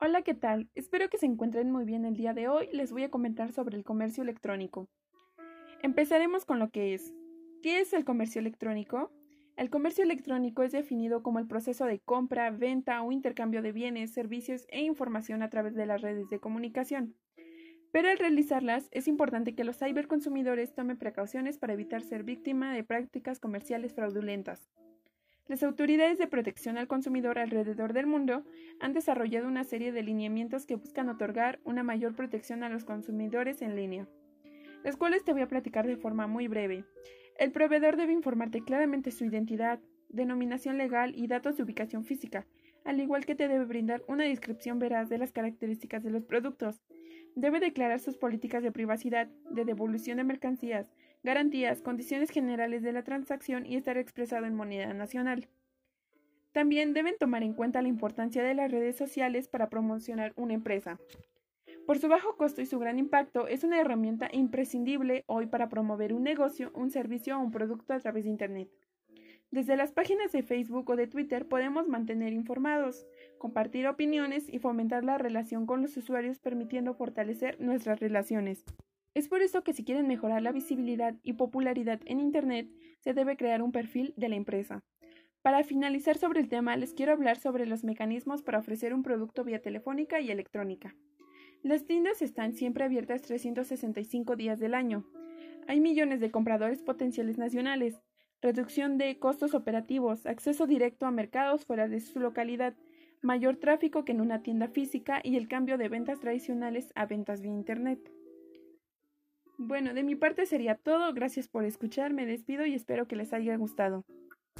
Hola, ¿qué tal? Espero que se encuentren muy bien el día de hoy. Les voy a comentar sobre el comercio electrónico. Empezaremos con lo que es. ¿Qué es el comercio electrónico? El comercio electrónico es definido como el proceso de compra, venta o intercambio de bienes, servicios e información a través de las redes de comunicación. Pero al realizarlas es importante que los ciberconsumidores tomen precauciones para evitar ser víctima de prácticas comerciales fraudulentas. Las autoridades de protección al consumidor alrededor del mundo han desarrollado una serie de lineamientos que buscan otorgar una mayor protección a los consumidores en línea, las cuales te voy a platicar de forma muy breve. El proveedor debe informarte claramente su identidad, denominación legal y datos de ubicación física, al igual que te debe brindar una descripción veraz de las características de los productos. Debe declarar sus políticas de privacidad, de devolución de mercancías, garantías, condiciones generales de la transacción y estar expresado en moneda nacional. También deben tomar en cuenta la importancia de las redes sociales para promocionar una empresa. Por su bajo costo y su gran impacto, es una herramienta imprescindible hoy para promover un negocio, un servicio o un producto a través de Internet. Desde las páginas de Facebook o de Twitter podemos mantener informados, compartir opiniones y fomentar la relación con los usuarios permitiendo fortalecer nuestras relaciones. Es por eso que si quieren mejorar la visibilidad y popularidad en Internet, se debe crear un perfil de la empresa. Para finalizar sobre el tema, les quiero hablar sobre los mecanismos para ofrecer un producto vía telefónica y electrónica. Las tiendas están siempre abiertas 365 días del año. Hay millones de compradores potenciales nacionales, reducción de costos operativos, acceso directo a mercados fuera de su localidad, mayor tráfico que en una tienda física y el cambio de ventas tradicionales a ventas vía Internet. Bueno, de mi parte sería todo. Gracias por escuchar. Me despido y espero que les haya gustado.